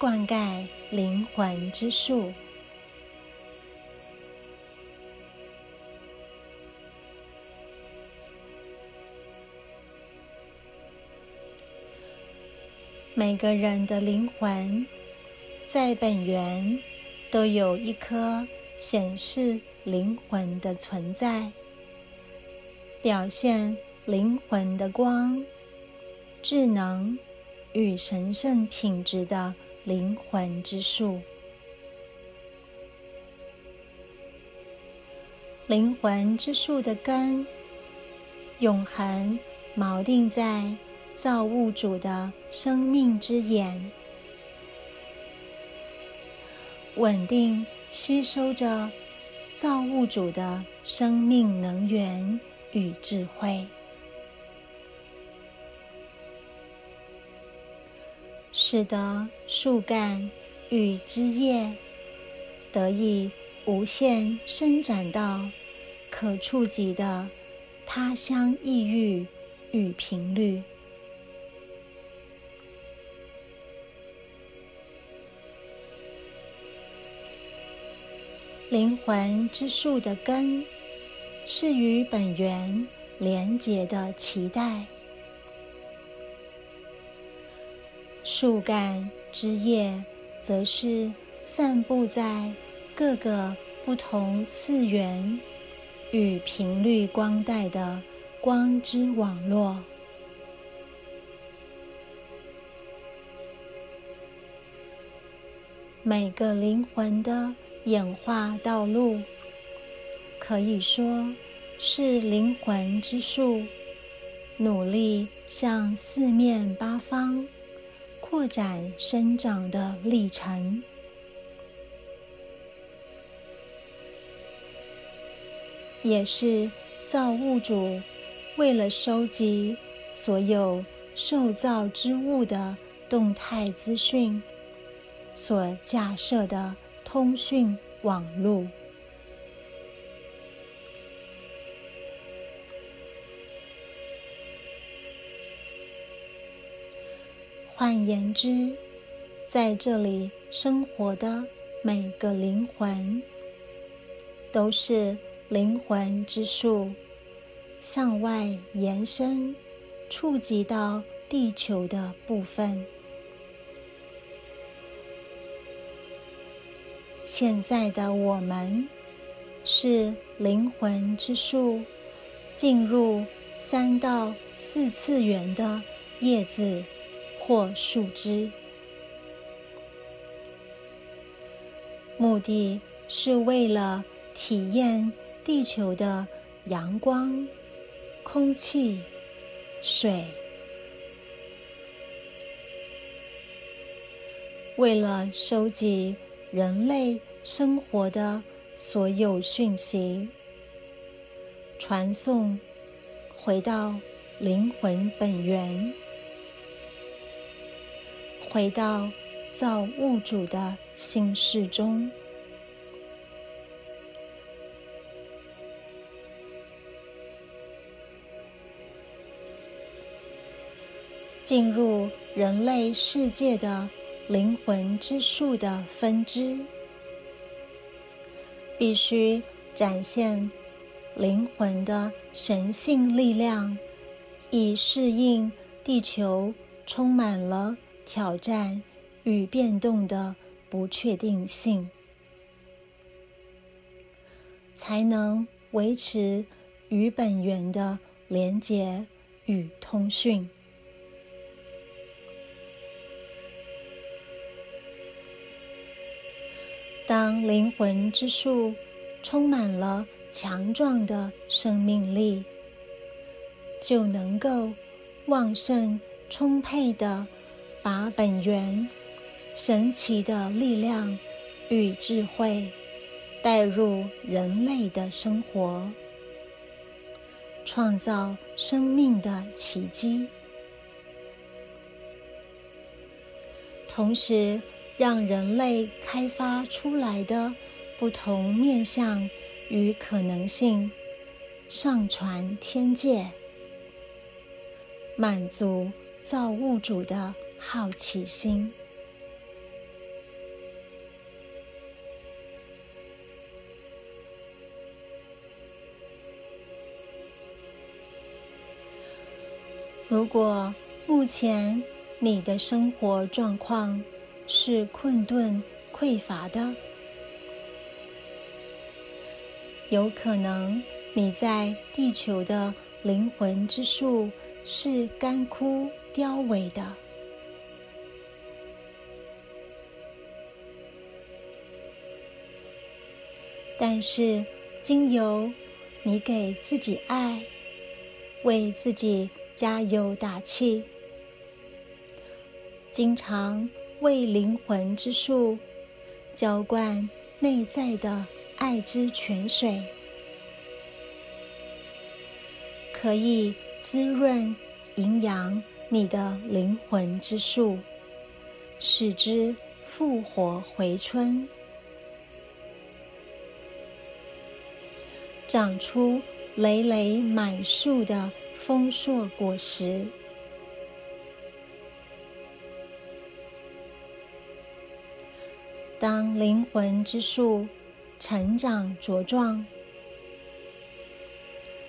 灌溉灵魂之树。每个人的灵魂，在本源都有一颗显示灵魂的存在，表现灵魂的光、智能与神圣品质的灵魂之树。灵魂之树的根，永恒锚定在。造物主的生命之眼，稳定吸收着造物主的生命能源与智慧，使得树干与枝叶得以无限伸展到可触及的他乡异域与频率。灵魂之树的根，是与本源连结的脐带；树干枝叶，则是散布在各个不同次元与频率光带的光之网络。每个灵魂的。演化道路，可以说是灵魂之树努力向四面八方扩展生长的历程，也是造物主为了收集所有受造之物的动态资讯所架设的。通讯网络，换言之，在这里生活的每个灵魂，都是灵魂之树向外延伸、触及到地球的部分。现在的我们是灵魂之树进入三到四次元的叶子或树枝，目的是为了体验地球的阳光、空气、水，为了收集。人类生活的所有讯息，传送回到灵魂本源，回到造物主的心事中，进入人类世界的。灵魂之树的分支，必须展现灵魂的神性力量，以适应地球充满了挑战与变动的不确定性，才能维持与本源的连结与通讯。当灵魂之树充满了强壮的生命力，就能够旺盛充沛的把本源神奇的力量与智慧带入人类的生活，创造生命的奇迹，同时。让人类开发出来的不同面向与可能性上传天界，满足造物主的好奇心如果目前你的生活状况是困顿匮乏的有可能你在地球的灵魂之树是干枯凋萎的。但是，经由你给自己爱，为自己加油打气，经常为灵魂之树浇灌内在的爱之泉水，可以滋润、营养你的灵魂之树，使之复活回春。长出累累满树的丰硕果实。当灵魂之树成长茁壮，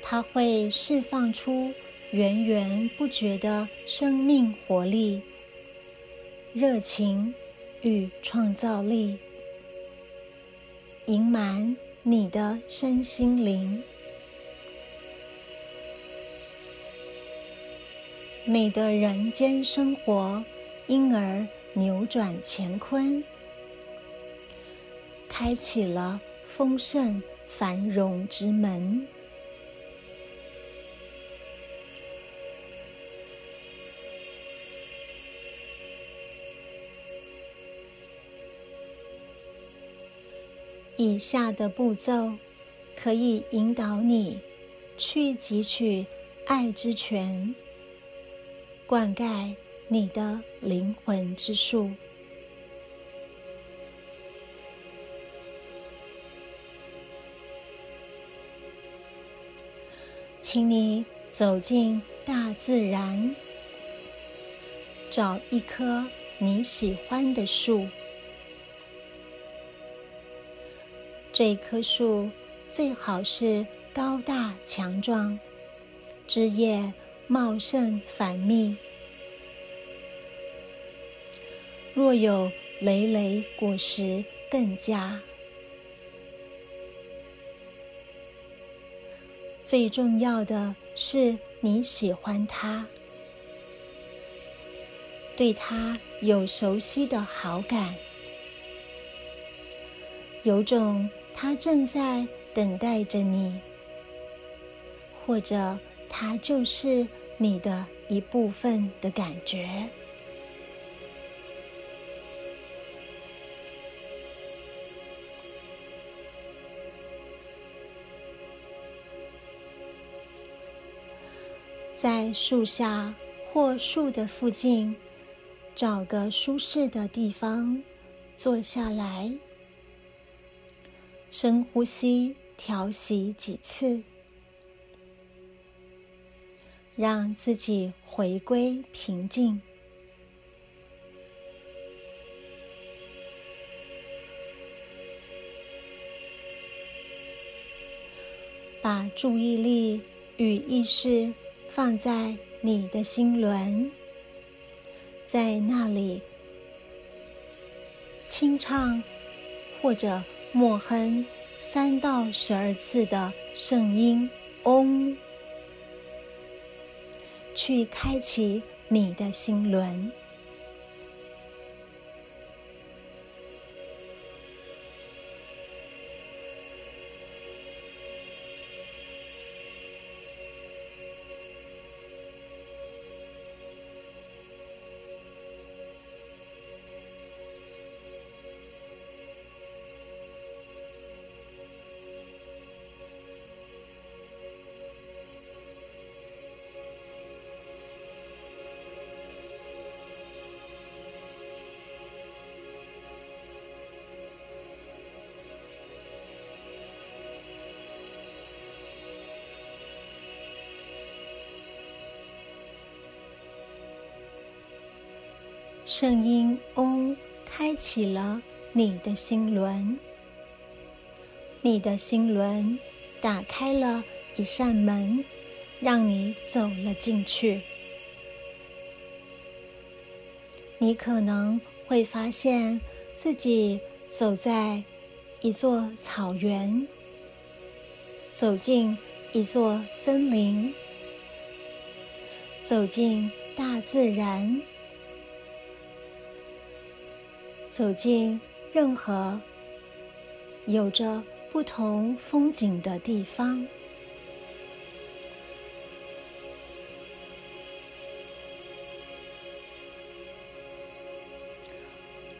它会释放出源源不绝的生命活力、热情与创造力，盈满。你的身心灵，你的人间生活因而扭转乾坤，开启了丰盛繁荣之门。以下的步骤可以引导你去汲取爱之泉，灌溉你的灵魂之树。请你走进大自然，找一棵你喜欢的树。这棵树最好是高大强壮，枝叶茂盛繁密。若有累累果实，更佳。最重要的是你喜欢它，对它有熟悉的好感，有种。他正在等待着你，或者他就是你的一部分的感觉。在树下或树的附近，找个舒适的地方坐下来。深呼吸，调息几次，让自己回归平静。把注意力与意识放在你的心轮，在那里清唱或者。默哼三到十二次的圣音“嗡”，去开启你的心轮。圣音“嗡”开启了你的心轮，你的心轮打开了一扇门，让你走了进去。你可能会发现自己走在一座草原，走进一座森林，走进大自然，走进任何有着不同风景的地方。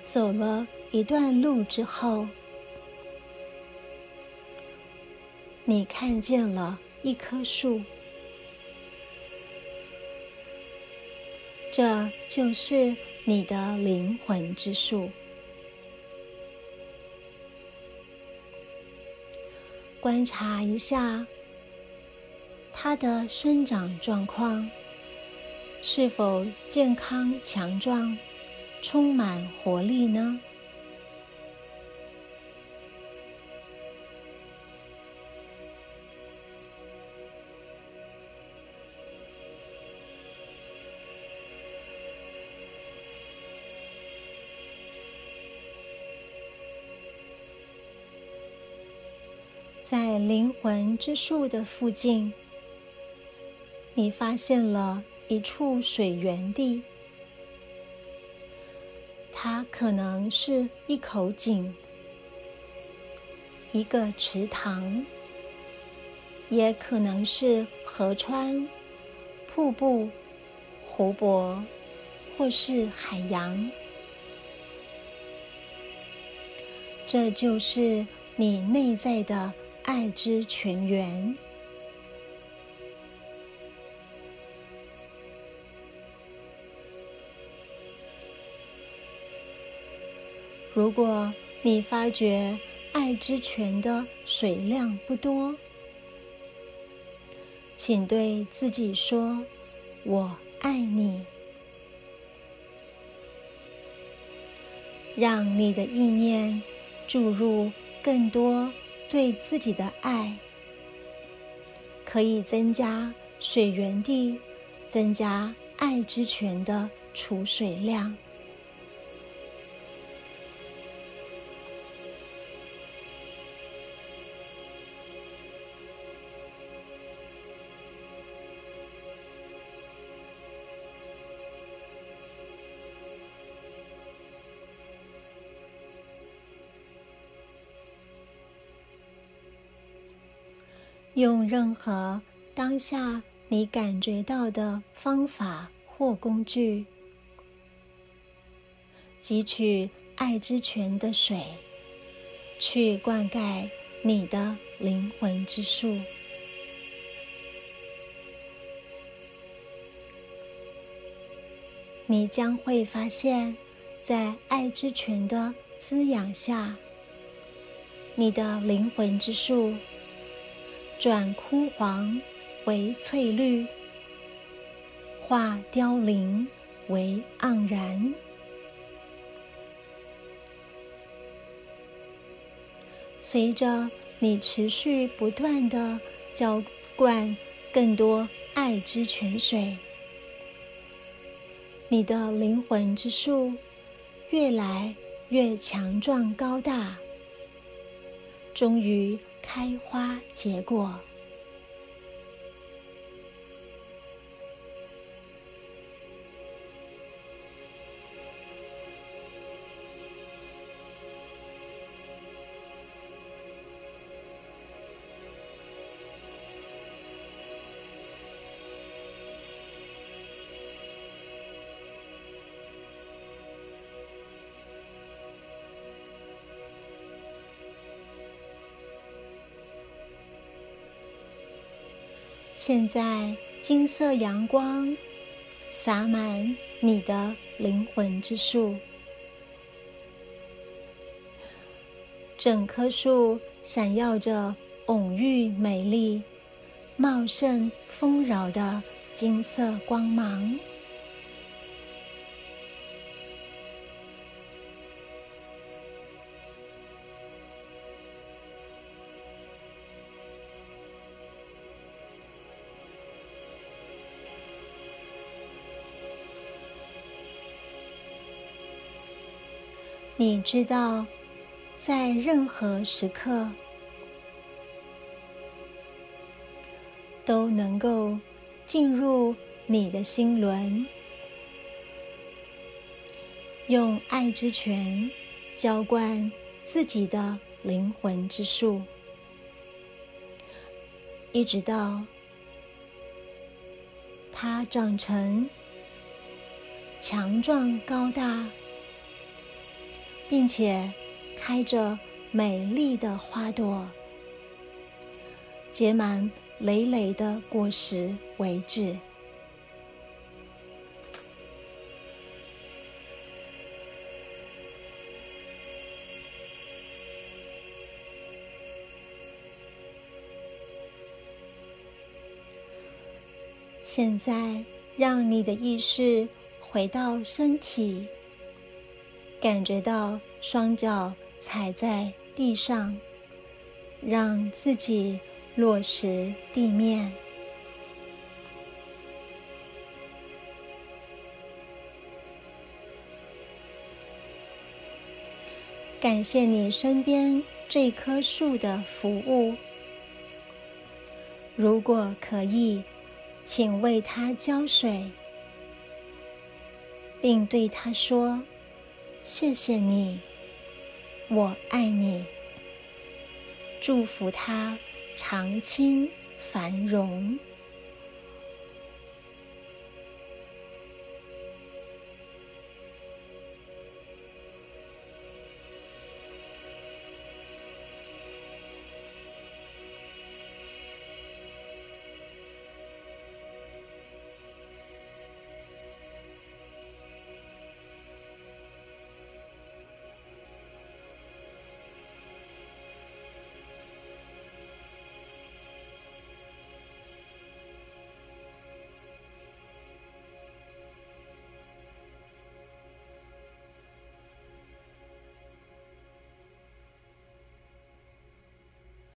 走了一段路之后，你看见了一棵树，这就是你的灵魂之树。观察一下它的生长状况，是否健康强壮？充满活力呢。在灵魂之树的附近，你发现了一处水源地。它可能是一口井、一个池塘，也可能是河川、瀑布、湖泊，或是海洋。这就是你内在的爱之泉源。如果你发觉爱之泉的水量不多，请对自己说：“我爱你。”让你的意念注入更多对自己的爱，可以增加水源地，增加爱之泉的储水量。用任何当下你感觉到的方法或工具，汲取爱之泉的水，去灌溉你的灵魂之树。你将会发现，在爱之泉的滋养下，你的灵魂之树。转枯黄为翠绿，化凋零为盎然。随着你持续不断的浇灌更多爱之泉水，你的灵魂之树越来越强壮高大，终于。开花结果。现在，金色阳光洒满你的灵魂之树，整棵树闪耀着蓊郁美丽、茂盛丰饶的金色光芒。你知道，在任何时刻都能够进入你的心轮，用爱之泉浇灌自己的灵魂之树，一直到它长成强壮高大。并且开着美丽的花朵，结满累累的果实为止。现在，让你的意识回到身体。感觉到双脚踩在地上，让自己落实地面。感谢你身边这棵树的服务。如果可以，请为它浇水，并对它说。谢谢你，我爱你。祝福他长青繁荣。